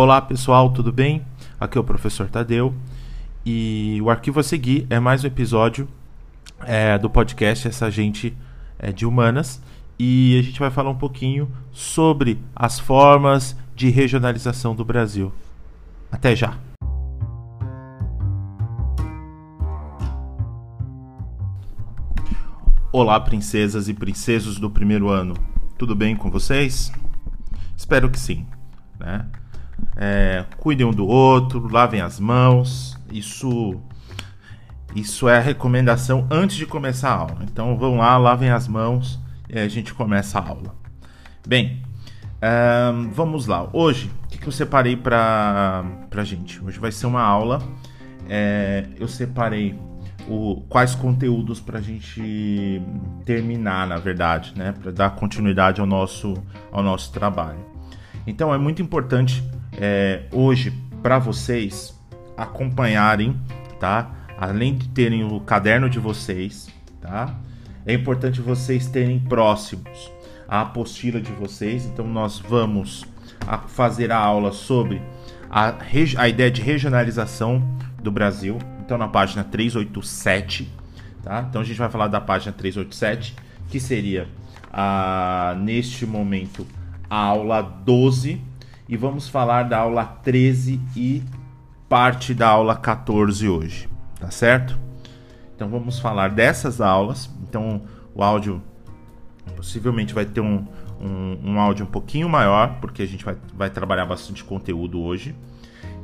Olá pessoal, tudo bem? Aqui é o professor Tadeu e o arquivo a seguir é mais um episódio é, do podcast Essa Gente é, de Humanas e a gente vai falar um pouquinho sobre as formas de regionalização do Brasil. Até já! Olá, princesas e princesos do primeiro ano, tudo bem com vocês? Espero que sim, né? É, cuidem um do outro, lavem as mãos. Isso, isso é a recomendação antes de começar a aula. Então vão lá, lavem as mãos e a gente começa a aula. Bem, vamos lá. Hoje, o que, que eu separei para a gente? Hoje vai ser uma aula. É, eu separei o, quais conteúdos para a gente terminar, na verdade, né? Para dar continuidade ao nosso, ao nosso trabalho. Então é muito importante é, hoje para vocês acompanharem, tá? Além de terem o caderno de vocês, tá? É importante vocês terem próximos a apostila de vocês. Então nós vamos a fazer a aula sobre a, a ideia de regionalização do Brasil. Então na página 387, tá? Então a gente vai falar da página 387, que seria a, neste momento a aula 12 e vamos falar da aula 13 e parte da aula 14 hoje, tá certo? Então vamos falar dessas aulas. Então o áudio possivelmente vai ter um, um, um áudio um pouquinho maior, porque a gente vai, vai trabalhar bastante conteúdo hoje.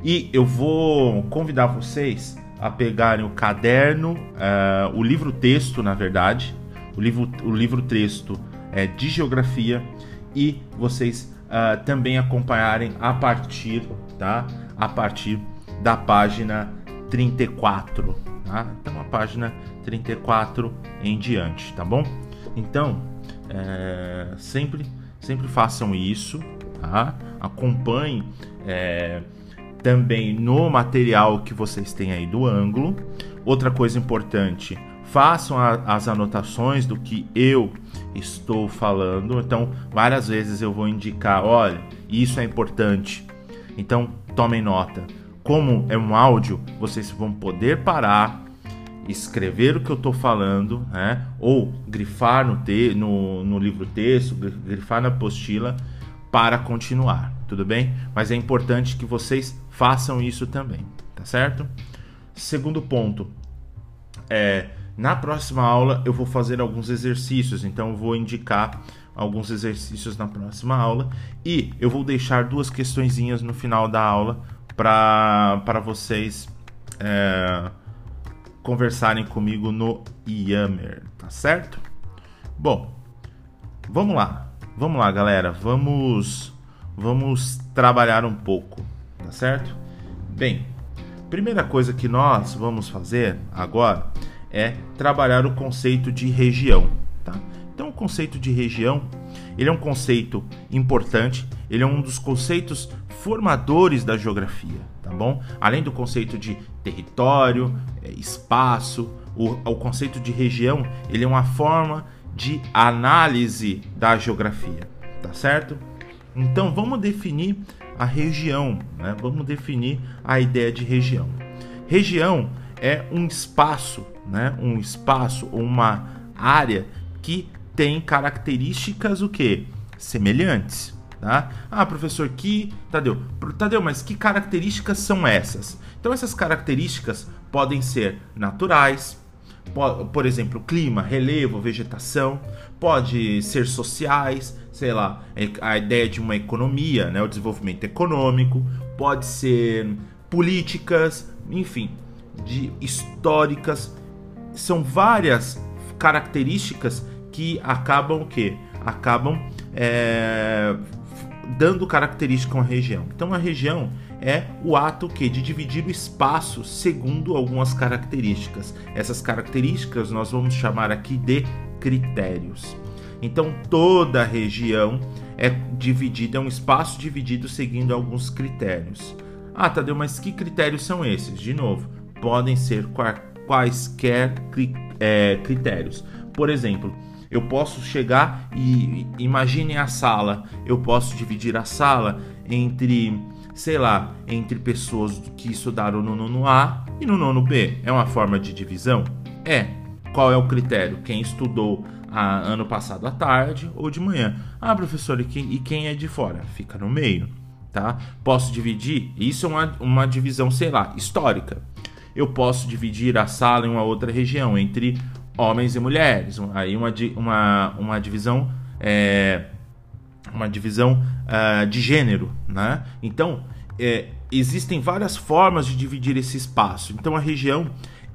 E eu vou convidar vocês a pegarem o caderno, uh, o livro texto, na verdade, o livro, o livro texto é de geografia e vocês uh, também acompanharem a partir, tá? A partir da página 34, tá? Então a página 34 em diante, tá bom? Então, é, sempre, sempre façam isso, tá? Acompanhem é, também no material que vocês têm aí do ângulo. Outra coisa importante, façam a, as anotações do que eu estou falando. Então, várias vezes eu vou indicar, olha, isso é importante. Então, tomem nota. Como é um áudio, vocês vão poder parar, escrever o que eu estou falando, né? Ou grifar no, te no, no livro texto, grifar na apostila para continuar, tudo bem? Mas é importante que vocês façam isso também, tá certo? Segundo ponto, é na próxima aula eu vou fazer alguns exercícios, então eu vou indicar alguns exercícios na próxima aula e eu vou deixar duas questõezinhas no final da aula para vocês é, conversarem comigo no Yammer, tá certo? Bom, vamos lá, vamos lá, galera, vamos vamos trabalhar um pouco, tá certo? Bem, primeira coisa que nós vamos fazer agora é trabalhar o conceito de região. Tá? Então, o conceito de região ele é um conceito importante, ele é um dos conceitos formadores da geografia, tá bom? Além do conceito de território, é, espaço, o, o conceito de região ele é uma forma de análise da geografia, tá certo? Então vamos definir a região, né? vamos definir a ideia de região. Região é um espaço né? Um espaço ou uma área que tem características o que? Semelhantes. Tá? Ah, professor, que. Tadeu, Tadeu, mas que características são essas? Então, essas características podem ser naturais, por exemplo, clima, relevo, vegetação, pode ser sociais, sei lá, a ideia de uma economia, né, o desenvolvimento econômico, pode ser políticas, enfim, de históricas, são várias características que acabam o quê? Acabam é, dando característica a uma região. Então a região é o ato que de dividir o espaço segundo algumas características. Essas características nós vamos chamar aqui de critérios. Então toda região é dividida, é um espaço dividido seguindo alguns critérios. Ah, Tadeu, mas que critérios são esses? De novo, podem ser quaisquer é, critérios. Por exemplo, eu posso chegar e imagine a sala. Eu posso dividir a sala entre sei lá, entre pessoas que estudaram no nono A e no nono B. É uma forma de divisão? É. Qual é o critério? Quem estudou a, ano passado à tarde ou de manhã. Ah, professor, e quem, e quem é de fora? Fica no meio, tá? Posso dividir? Isso é uma, uma divisão, sei lá, histórica. Eu posso dividir a sala em uma outra região, entre homens e mulheres. Aí uma, uma, uma divisão. É, uma divisão uh, de gênero, né? Então, é, existem várias formas de dividir esse espaço. Então, a região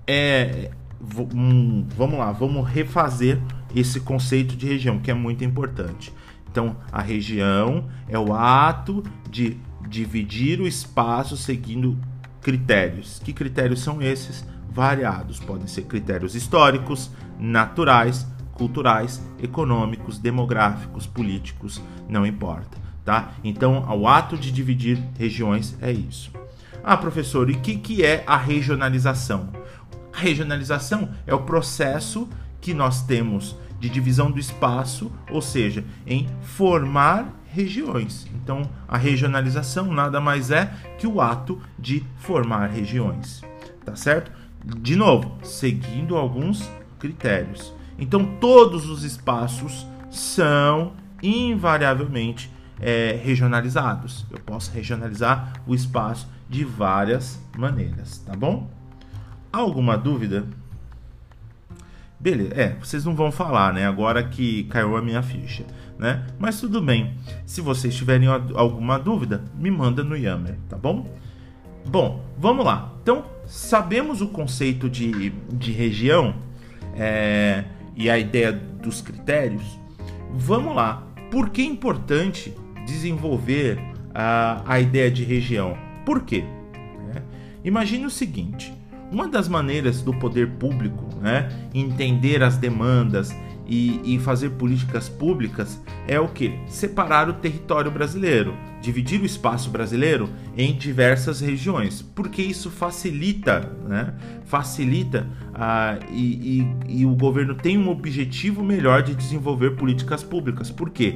é. Vamos lá, vamos refazer esse conceito de região, que é muito importante. Então, a região é o ato de dividir o espaço seguindo critérios. Que critérios são esses? Variados. Podem ser critérios históricos, naturais, culturais, econômicos, demográficos, políticos, não importa, tá? Então, o ato de dividir regiões é isso. Ah, professor, e o que, que é a regionalização? A regionalização é o processo que nós temos de divisão do espaço, ou seja, em formar regiões. Então, a regionalização nada mais é que o ato de formar regiões, tá certo? De novo, seguindo alguns critérios. Então, todos os espaços são invariavelmente é, regionalizados. Eu posso regionalizar o espaço de várias maneiras, tá bom? Alguma dúvida? Beleza, é, vocês não vão falar, né? Agora que caiu a minha ficha, né? Mas tudo bem. Se vocês tiverem alguma dúvida, me manda no Yammer, tá bom? Bom, vamos lá. Então, sabemos o conceito de, de região é, e a ideia dos critérios. Vamos lá. Por que é importante desenvolver a, a ideia de região? Por quê? É, imagine o seguinte: uma das maneiras do poder público né, entender as demandas e, e, fazer políticas públicas é o que? Separar o território brasileiro, dividir o espaço brasileiro em diversas regiões, porque isso facilita, né? Facilita uh, e, e, e o governo tem um objetivo melhor de desenvolver políticas públicas. Por quê?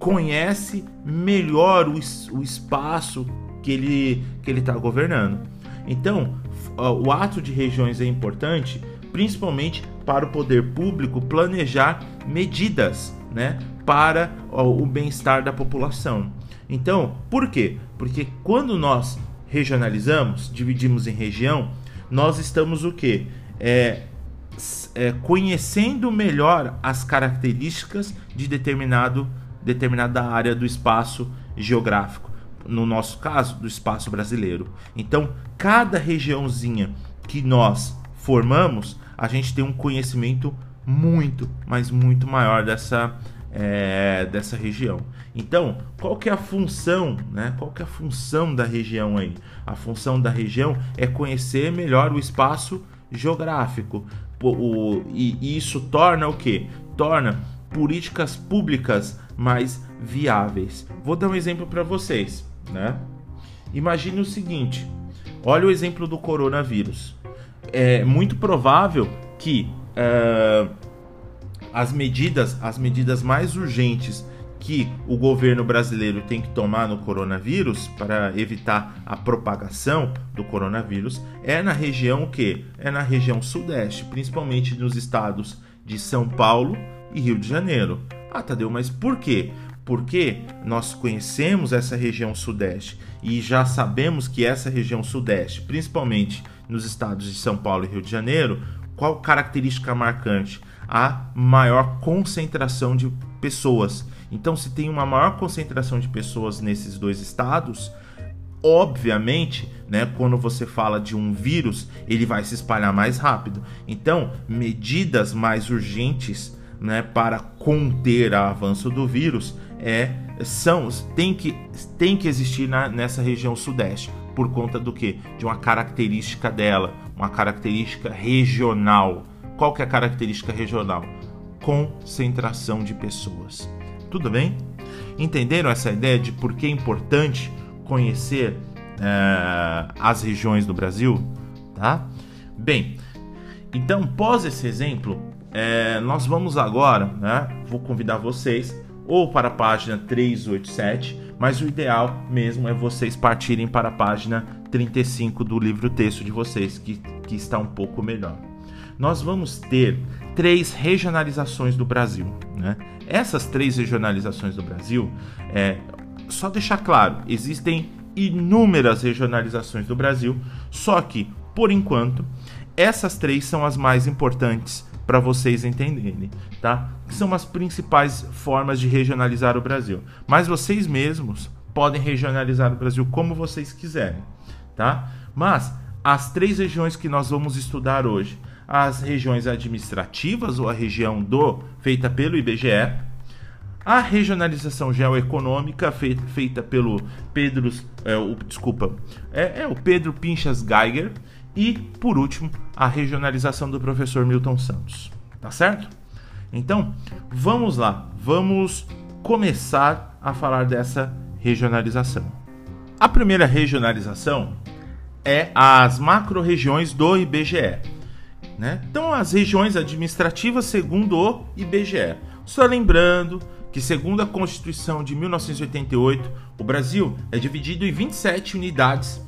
Conhece melhor o, o espaço que ele que ele está governando. Então, o ato de regiões é importante, principalmente para o poder público planejar medidas, né, para o bem-estar da população. Então, por quê? Porque quando nós regionalizamos, dividimos em região, nós estamos o quê? É, é, conhecendo melhor as características de determinado, determinada área do espaço geográfico no nosso caso, do espaço brasileiro. Então, cada regiãozinha que nós formamos, a gente tem um conhecimento muito, mas muito maior dessa, é, dessa região. Então, qual que é a função, né? Qual que é a função da região aí? A função da região é conhecer melhor o espaço geográfico. O, o, e isso torna o que? Torna políticas públicas mais viáveis. Vou dar um exemplo para vocês né? Imagine o seguinte: olha o exemplo do coronavírus. É muito provável que uh, as medidas, as medidas mais urgentes que o governo brasileiro tem que tomar no coronavírus para evitar a propagação do coronavírus é na região que é na região sudeste, principalmente nos estados de São Paulo e Rio de Janeiro. Ah, Tadeu, mas por quê? porque nós conhecemos essa região sudeste e já sabemos que essa região sudeste, principalmente nos estados de São Paulo e Rio de Janeiro, qual característica marcante? A maior concentração de pessoas. Então, se tem uma maior concentração de pessoas nesses dois estados, obviamente, né, quando você fala de um vírus, ele vai se espalhar mais rápido. Então, medidas mais urgentes né, para conter o avanço do vírus é são tem que tem que existir na, nessa região sudeste por conta do que de uma característica dela uma característica regional. Qual que é a característica regional? Concentração de pessoas. Tudo bem? Entenderam essa ideia de por que é importante conhecer é, as regiões do Brasil? Tá? Bem então pós esse exemplo é, nós vamos agora né vou convidar vocês ou para a página 387, mas o ideal mesmo é vocês partirem para a página 35 do livro texto de vocês, que, que está um pouco melhor. Nós vamos ter três regionalizações do Brasil. Né? Essas três regionalizações do Brasil, é, só deixar claro, existem inúmeras regionalizações do Brasil, só que, por enquanto, essas três são as mais importantes para vocês entenderem, tá? Que são as principais formas de regionalizar o Brasil. Mas vocês mesmos podem regionalizar o Brasil como vocês quiserem, tá? Mas as três regiões que nós vamos estudar hoje, as regiões administrativas ou a região do feita pelo IBGE, a regionalização geoeconômica feita, pelo Pedro, é, o, desculpa, é, é o Pedro Pinchas Geiger e, por último, a regionalização do professor Milton Santos. Tá certo? Então, vamos lá, vamos começar a falar dessa regionalização. A primeira regionalização é as macro-regiões do IBGE. Né? Então, as regiões administrativas segundo o IBGE. Só lembrando que, segundo a Constituição de 1988, o Brasil é dividido em 27 unidades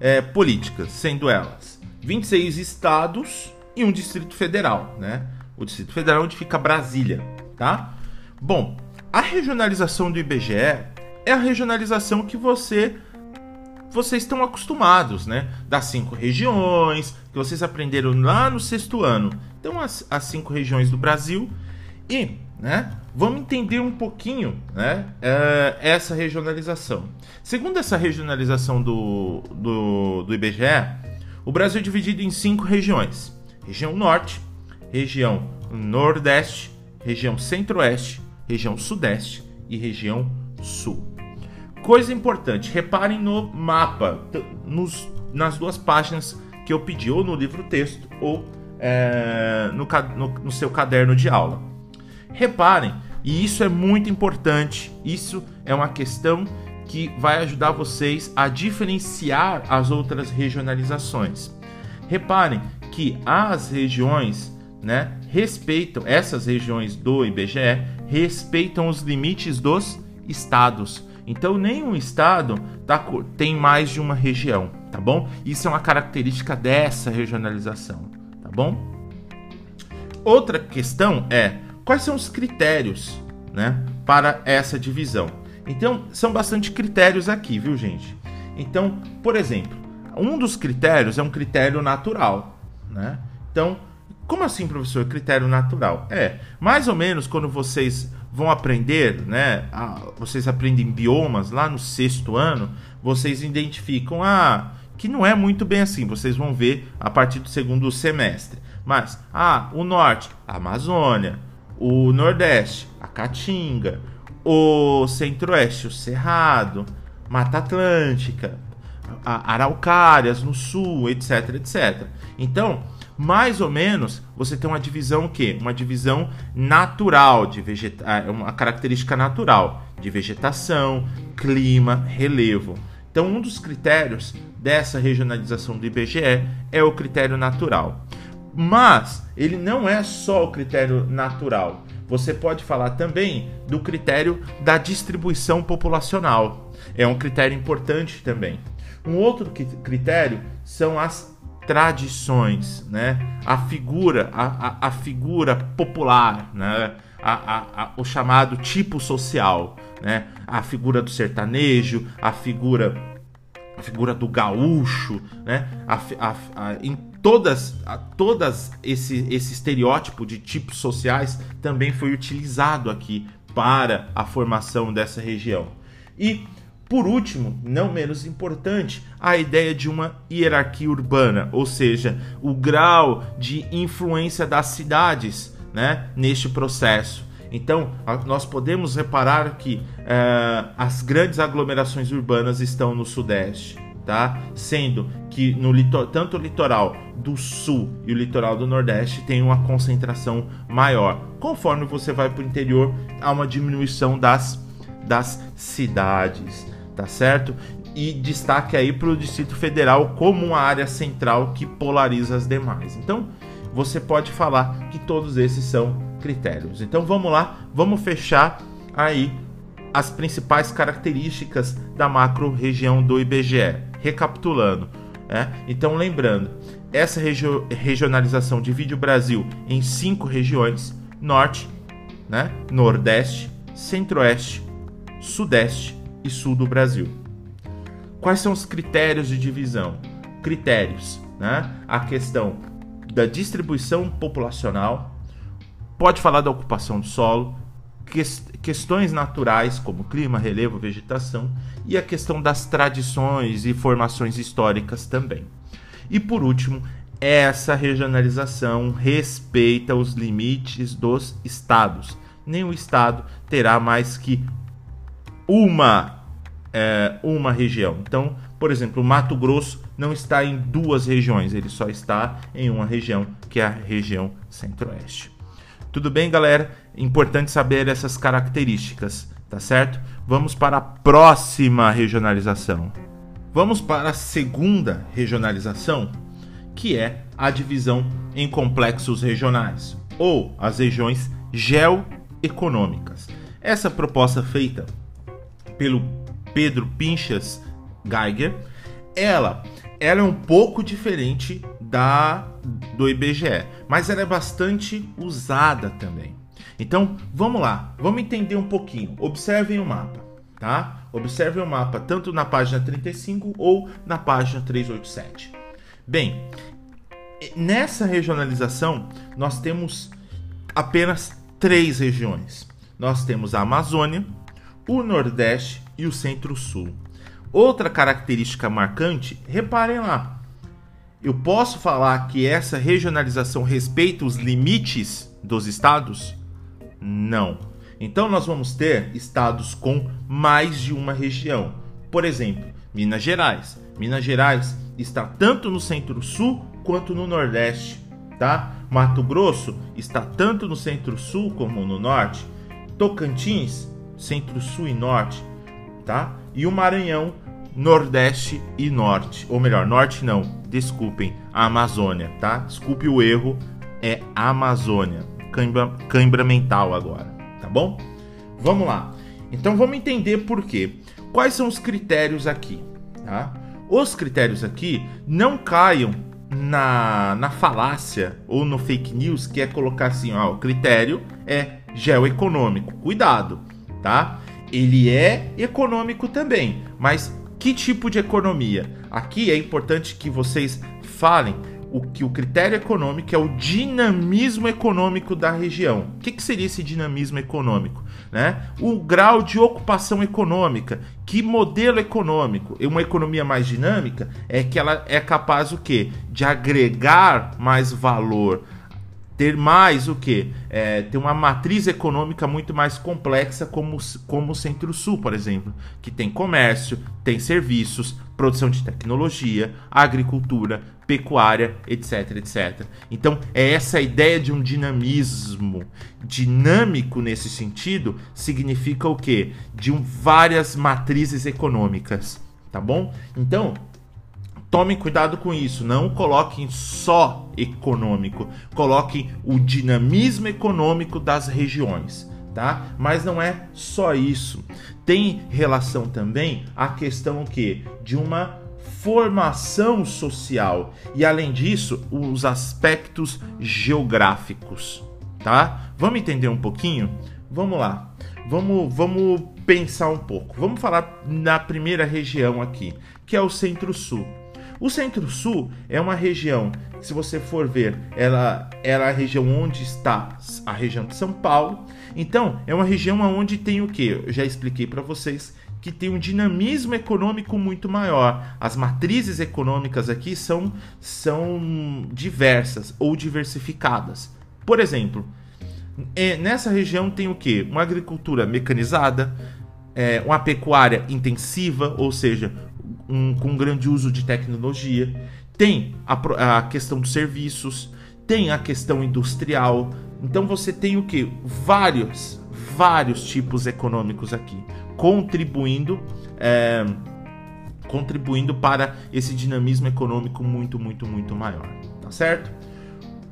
é, políticas, sendo elas 26 estados e um Distrito Federal, né? O Distrito Federal é onde fica Brasília, tá? Bom, a regionalização do IBGE é a regionalização que você vocês estão acostumados, né? Das cinco regiões que vocês aprenderam lá no sexto ano. Então, as, as cinco regiões do Brasil e, né? Vamos entender um pouquinho, né? É, essa regionalização. Segundo essa regionalização do, do, do IBGE, o Brasil é dividido em cinco regiões: região Norte, região Nordeste, região Centro-Oeste, região Sudeste e região Sul. Coisa importante, reparem no mapa, nos, nas duas páginas que eu pedi, ou no livro texto, ou é, no, no, no seu caderno de aula. Reparem, e isso é muito importante, isso é uma questão que vai ajudar vocês a diferenciar as outras regionalizações. Reparem que as regiões, né, respeitam essas regiões do IBGE respeitam os limites dos estados. Então nenhum estado tá, tem mais de uma região, tá bom? Isso é uma característica dessa regionalização, tá bom? Outra questão é quais são os critérios, né, para essa divisão. Então, são bastante critérios aqui, viu, gente? Então, por exemplo, um dos critérios é um critério natural, né? Então, como assim, professor, critério natural? É, mais ou menos quando vocês vão aprender, né? vocês aprendem biomas lá no sexto ano, vocês identificam ah, que não é muito bem assim. Vocês vão ver a partir do segundo semestre. Mas, ah, o norte, a Amazônia, o nordeste, a Caatinga, o Centro-Oeste, o Cerrado, Mata Atlântica, Araucárias no sul, etc, etc. Então, mais ou menos, você tem uma divisão o quê? Uma divisão natural de vegeta é uma característica natural de vegetação, clima, relevo. Então, um dos critérios dessa regionalização do IBGE é o critério natural. Mas ele não é só o critério natural você pode falar também do critério da distribuição populacional. É um critério importante também. Um outro critério são as tradições, né? A figura, a, a, a figura popular, né? A, o chamado tipo social, né? A figura do sertanejo, a figura a figura do gaúcho, né? A, todas, todas esse, esse estereótipo de tipos sociais também foi utilizado aqui para a formação dessa região. E por último, não menos importante, a ideia de uma hierarquia urbana, ou seja, o grau de influência das cidades né, neste processo. Então, nós podemos reparar que uh, as grandes aglomerações urbanas estão no Sudeste, tá? Sendo que no litor, tanto o litoral do Sul e o litoral do Nordeste tem uma concentração maior. Conforme você vai para o interior, há uma diminuição das, das cidades, tá certo? E destaque aí para o Distrito Federal como uma área central que polariza as demais. Então, você pode falar que todos esses são critérios. Então vamos lá, vamos fechar aí as principais características da macro-região do IBGE. Recapitulando, né? então lembrando, essa regio regionalização divide o Brasil em cinco regiões: Norte, né? Nordeste, Centro-Oeste, Sudeste e Sul do Brasil. Quais são os critérios de divisão? Critérios, né? A questão da distribuição populacional, pode falar da ocupação do solo, questões naturais como clima, relevo, vegetação e a questão das tradições e formações históricas também. E por último, essa regionalização respeita os limites dos estados. Nenhum estado terá mais que uma é, uma região. Então, por exemplo, o Mato Grosso não está em duas regiões, ele só está em uma região, que é a região Centro-Oeste. Tudo bem, galera? Importante saber essas características, tá certo? Vamos para a próxima regionalização. Vamos para a segunda regionalização, que é a divisão em complexos regionais, ou as regiões geoeconômicas. Essa proposta feita pelo Pedro Pinchas Geiger, ela, ela é um pouco diferente da do IBGE, mas ela é bastante usada também. Então, vamos lá, vamos entender um pouquinho. Observem o mapa, tá? Observem o mapa tanto na página 35 ou na página 387. Bem, nessa regionalização nós temos apenas três regiões. Nós temos a Amazônia, o Nordeste e o Centro-Sul. Outra característica marcante, reparem lá, eu posso falar que essa regionalização respeita os limites dos estados? Não. Então nós vamos ter estados com mais de uma região. Por exemplo, Minas Gerais. Minas Gerais está tanto no centro-sul quanto no nordeste, tá? Mato Grosso está tanto no centro-sul como no norte. Tocantins, centro-sul e norte, tá? E o Maranhão Nordeste e Norte. Ou melhor, Norte não, desculpem, a Amazônia, tá? Desculpe o erro, é Amazônia. Cãibra, cãibra mental agora, tá bom? Vamos lá. Então vamos entender por quê. Quais são os critérios aqui, tá? Os critérios aqui não caiam na, na falácia ou no fake news que é colocar assim, ó, o critério é geoeconômico. Cuidado, tá? Ele é econômico também, mas que tipo de economia? Aqui é importante que vocês falem o que o critério econômico é o dinamismo econômico da região. O que, que seria esse dinamismo econômico? Né? O grau de ocupação econômica. Que modelo econômico? Uma economia mais dinâmica é que ela é capaz o quê? De agregar mais valor ter mais o que? É, ter uma matriz econômica muito mais complexa, como, como o Centro-Sul, por exemplo, que tem comércio, tem serviços, produção de tecnologia, agricultura, pecuária, etc, etc. Então, é essa ideia de um dinamismo dinâmico nesse sentido, significa o quê? De um, várias matrizes econômicas, tá bom? Então, Tomem cuidado com isso, não coloquem só econômico, coloquem o dinamismo econômico das regiões, tá? Mas não é só isso. Tem relação também a questão que de uma formação social e além disso, os aspectos geográficos, tá? Vamos entender um pouquinho? Vamos lá. Vamos, vamos pensar um pouco. Vamos falar na primeira região aqui, que é o Centro-Sul. O Centro-Sul é uma região, se você for ver, ela, ela é a região onde está a região de São Paulo. Então, é uma região onde tem o que? Eu já expliquei para vocês que tem um dinamismo econômico muito maior. As matrizes econômicas aqui são, são diversas ou diversificadas. Por exemplo, é, nessa região tem o que? Uma agricultura mecanizada, é, uma pecuária intensiva, ou seja, um, com grande uso de tecnologia, tem a, a questão dos serviços, tem a questão industrial. Então você tem o que? Vários, vários tipos econômicos aqui, contribuindo, é, contribuindo para esse dinamismo econômico muito, muito, muito maior. Tá certo?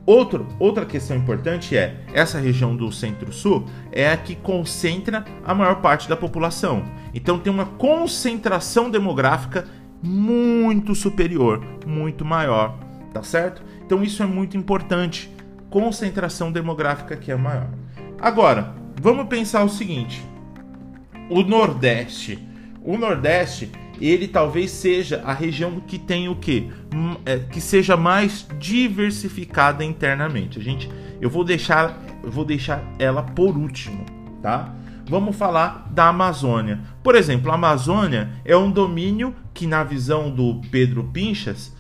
Outro, outra questão importante é essa região do Centro-Sul é a que concentra a maior parte da população. Então tem uma concentração demográfica muito superior, muito maior, tá certo? Então isso é muito importante. Concentração demográfica que é maior. Agora, vamos pensar o seguinte: o Nordeste. O Nordeste, ele talvez seja a região que tem o quê? É, que seja mais diversificada internamente. A gente, eu vou deixar, eu vou deixar ela por último, tá? Vamos falar da Amazônia. Por exemplo, a Amazônia é um domínio que, na visão do Pedro Pinchas,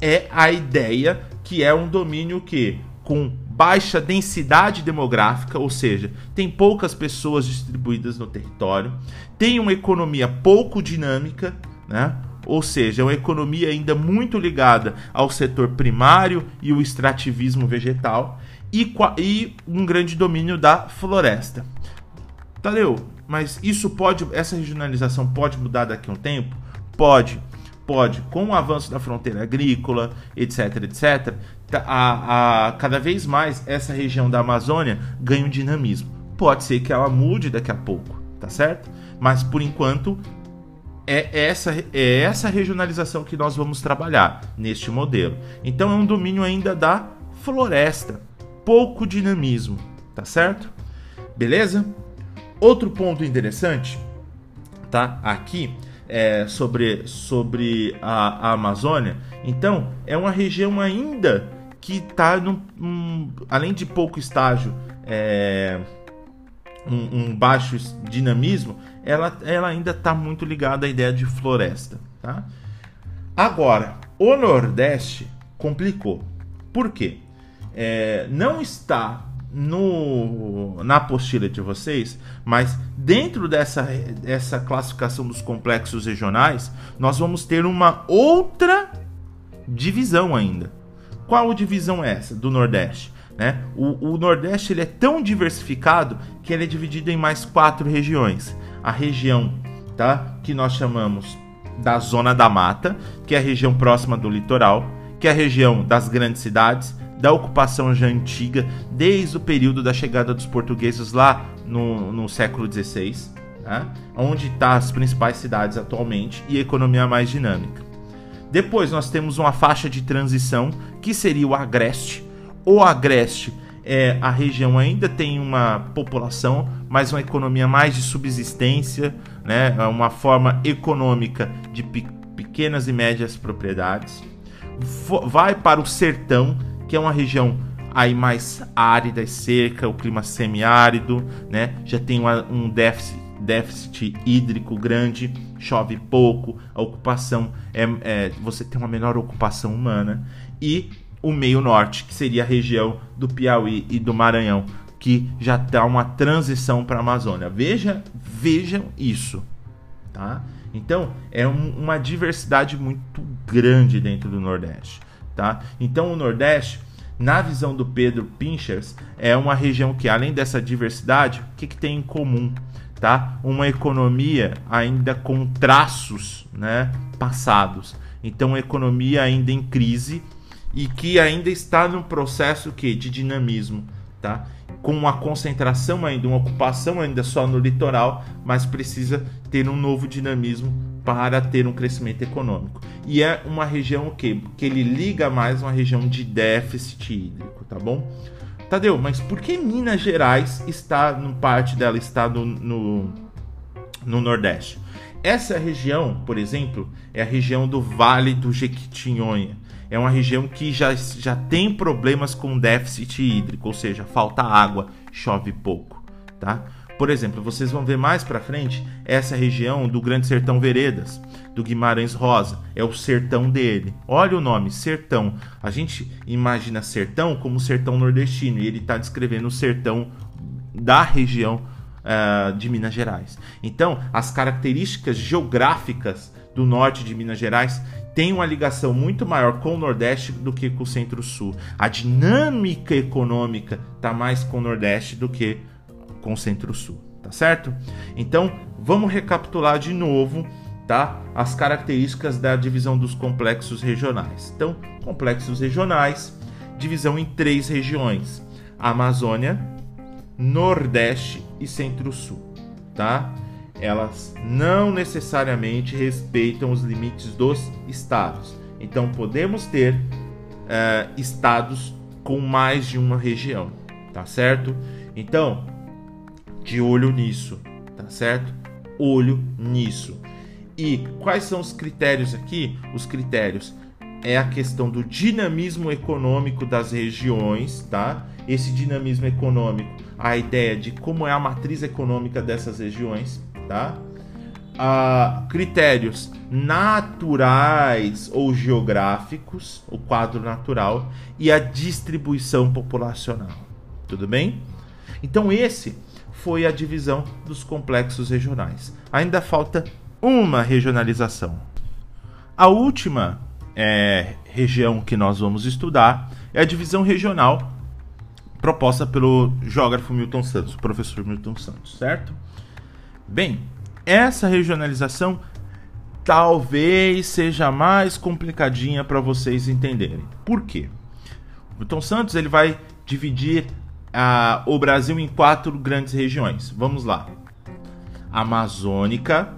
é a ideia que é um domínio que com baixa densidade demográfica, ou seja, tem poucas pessoas distribuídas no território, tem uma economia pouco dinâmica, né? ou seja, é uma economia ainda muito ligada ao setor primário e o extrativismo vegetal, e, e um grande domínio da floresta. Tadeu, mas isso pode, essa regionalização pode mudar daqui a um tempo? Pode, pode. Com o avanço da fronteira agrícola, etc, etc, tá, a, a, cada vez mais essa região da Amazônia ganha um dinamismo. Pode ser que ela mude daqui a pouco, tá certo? Mas por enquanto é essa, é essa regionalização que nós vamos trabalhar neste modelo. Então é um domínio ainda da floresta, pouco dinamismo, tá certo? Beleza? Outro ponto interessante, tá? Aqui é sobre, sobre a, a Amazônia. Então, é uma região ainda que está, um, além de pouco estágio, é, um, um, baixo dinamismo, ela, ela ainda está muito ligada à ideia de floresta. Tá? Agora, o Nordeste complicou. Por quê? É, não está no, na apostila de vocês, mas dentro dessa, dessa classificação dos complexos regionais, nós vamos ter uma outra divisão ainda. Qual divisão é essa do Nordeste? Né? O, o Nordeste ele é tão diversificado que ele é dividido em mais quatro regiões. A região tá, que nós chamamos da Zona da Mata, que é a região próxima do litoral, que é a região das grandes cidades, da ocupação já antiga, desde o período da chegada dos portugueses lá no, no século XVI, né? onde estão tá as principais cidades atualmente e economia mais dinâmica. Depois nós temos uma faixa de transição que seria o Agreste. O Agreste é a região ainda tem uma população, mas uma economia mais de subsistência, né? É uma forma econômica de pequenas e médias propriedades. Vai para o sertão, que é uma região aí mais árida e seca, o clima semiárido, né? Já tem uma, um déficit, déficit hídrico grande, chove pouco, a ocupação é, é, você tem uma menor ocupação humana e o meio norte, que seria a região do Piauí e do Maranhão, que já dá uma transição para a Amazônia. Veja, vejam isso, tá? Então é um, uma diversidade muito grande dentro do Nordeste tá? Então o Nordeste, na visão do Pedro Pinchers, é uma região que além dessa diversidade, o que, que tem em comum? Tá? Uma economia ainda com traços, né, passados. Então, uma economia ainda em crise e que ainda está no processo que de dinamismo, tá? Com uma concentração ainda, uma ocupação ainda só no litoral, mas precisa ter um novo dinamismo para ter um crescimento econômico. E é uma região que, que ele liga mais uma região de déficit hídrico, tá bom? Tadeu, mas por que Minas Gerais está, no parte dela está no, no, no Nordeste? Essa região, por exemplo, é a região do Vale do Jequitinhonha. É uma região que já, já tem problemas com déficit hídrico, ou seja, falta água, chove pouco, tá? Por exemplo, vocês vão ver mais para frente essa região do Grande Sertão Veredas, do Guimarães Rosa, é o sertão dele. Olha o nome, sertão. A gente imagina sertão como sertão nordestino e ele está descrevendo o sertão da região uh, de Minas Gerais. Então, as características geográficas do norte de Minas Gerais têm uma ligação muito maior com o Nordeste do que com o Centro-Sul. A dinâmica econômica está mais com o Nordeste do que com o Centro-Sul, tá certo? Então, vamos recapitular de novo, tá? As características da divisão dos complexos regionais. Então, complexos regionais divisão em três regiões: Amazônia, Nordeste e Centro-Sul, tá? Elas não necessariamente respeitam os limites dos estados. Então podemos ter uh, estados com mais de uma região, tá certo? Então, de olho nisso, tá certo? Olho nisso. E quais são os critérios aqui? Os critérios é a questão do dinamismo econômico das regiões, tá? Esse dinamismo econômico, a ideia de como é a matriz econômica dessas regiões, tá? Ah, critérios naturais ou geográficos, o quadro natural e a distribuição populacional. Tudo bem? Então esse foi a divisão dos complexos regionais. Ainda falta uma regionalização. A última é, região que nós vamos estudar é a divisão regional proposta pelo geógrafo Milton Santos, o professor Milton Santos, certo? Bem, essa regionalização talvez seja mais complicadinha para vocês entenderem. Por quê? Milton Santos ele vai dividir uh, o Brasil em quatro grandes regiões. Vamos lá: Amazônica,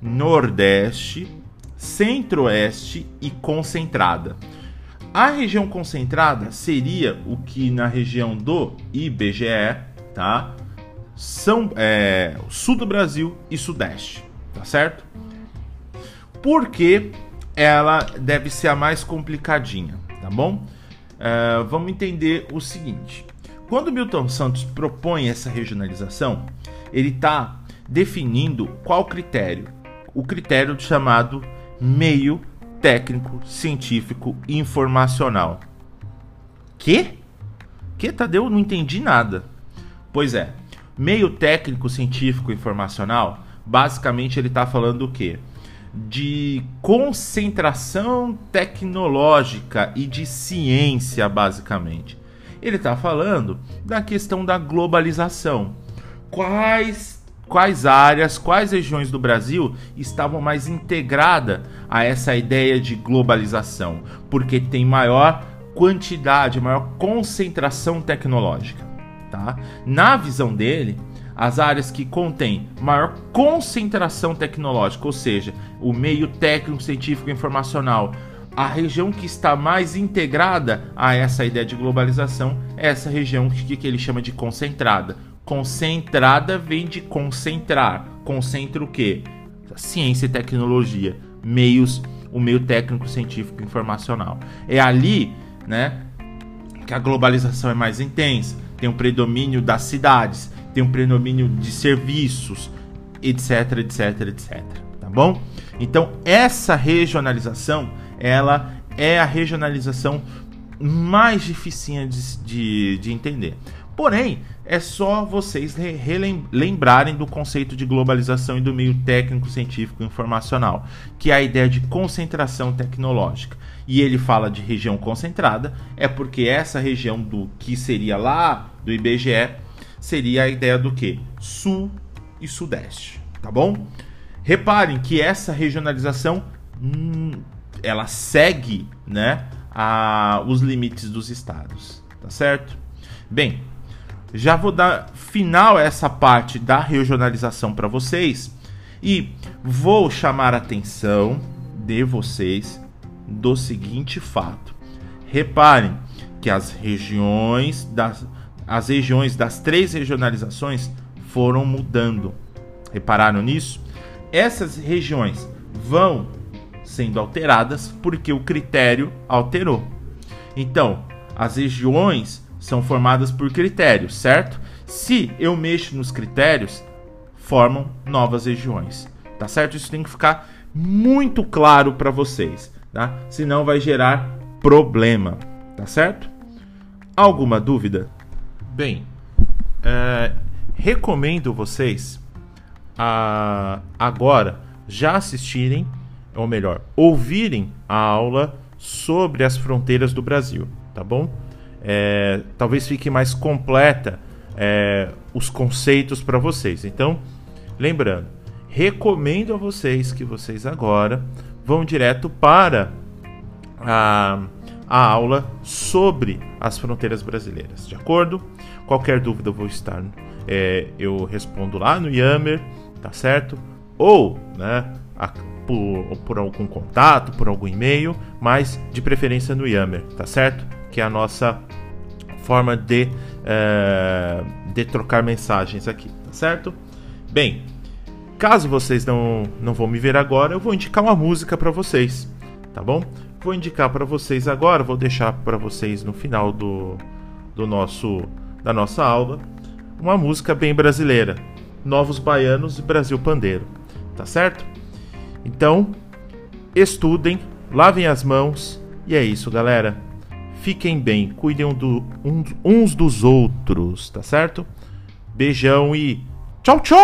Nordeste, Centro-Oeste e Concentrada. A região concentrada seria o que na região do IBGE, tá? São é, sul do Brasil e Sudeste, tá certo? Porque ela deve ser a mais complicadinha, tá bom? É, vamos entender o seguinte: quando Milton Santos propõe essa regionalização, ele está definindo qual critério? O critério chamado meio técnico, científico e informacional. Que? Que, Tadeu? Não entendi nada. Pois é, meio técnico, científico e informacional, basicamente ele está falando o quê? De concentração tecnológica e de ciência, basicamente. Ele está falando da questão da globalização. Quais quais áreas, quais regiões do Brasil estavam mais integradas a essa ideia de globalização, porque tem maior quantidade, maior concentração tecnológica, tá? Na visão dele, as áreas que contêm maior concentração tecnológica, ou seja, o meio técnico, científico e informacional, a região que está mais integrada a essa ideia de globalização é essa região que, que ele chama de concentrada Concentrada vem de concentrar. Concentra o quê? Ciência e tecnologia, meios, o meio técnico, científico e informacional. É ali, né, que a globalização é mais intensa. Tem um predomínio das cidades, tem um predomínio de serviços, etc, etc, etc. Tá bom? Então essa regionalização, ela é a regionalização mais difícil de, de, de entender. Porém, é só vocês relembrarem do conceito de globalização e do meio técnico, científico e informacional, que é a ideia de concentração tecnológica. E ele fala de região concentrada, é porque essa região do que seria lá do IBGE seria a ideia do que? Sul e Sudeste, tá bom? Reparem que essa regionalização hum, ela segue, né, a, os limites dos estados, tá certo? Bem, já vou dar final a essa parte da regionalização para vocês e vou chamar a atenção de vocês do seguinte fato. Reparem que as regiões das as regiões das três regionalizações foram mudando. Repararam nisso? Essas regiões vão sendo alteradas porque o critério alterou. Então, as regiões são formadas por critérios, certo? Se eu mexo nos critérios, formam novas regiões, tá certo? Isso tem que ficar muito claro para vocês, tá? Senão vai gerar problema, tá certo? Alguma dúvida? Bem, é, recomendo vocês a agora já assistirem, ou melhor, ouvirem a aula sobre as fronteiras do Brasil, tá bom? é, talvez fique mais completa é, os conceitos para vocês. Então, lembrando, recomendo a vocês que vocês agora vão direto para a, a aula sobre as fronteiras brasileiras, de acordo? Qualquer dúvida eu vou estar, é, eu respondo lá no Yammer, tá certo? Ou, né, a, por, por algum contato, por algum e-mail, mas de preferência no Yammer, tá certo? Que é a nossa forma de, é, de trocar mensagens aqui, tá certo? Bem, caso vocês não, não vão me ver agora, eu vou indicar uma música para vocês, tá bom? Vou indicar para vocês agora, vou deixar para vocês no final do, do nosso da nossa aula, uma música bem brasileira, Novos Baianos e Brasil Pandeiro, tá certo? Então, estudem, lavem as mãos e é isso, galera. Fiquem bem, cuidem do, uns dos outros, tá certo? Beijão e tchau, tchau!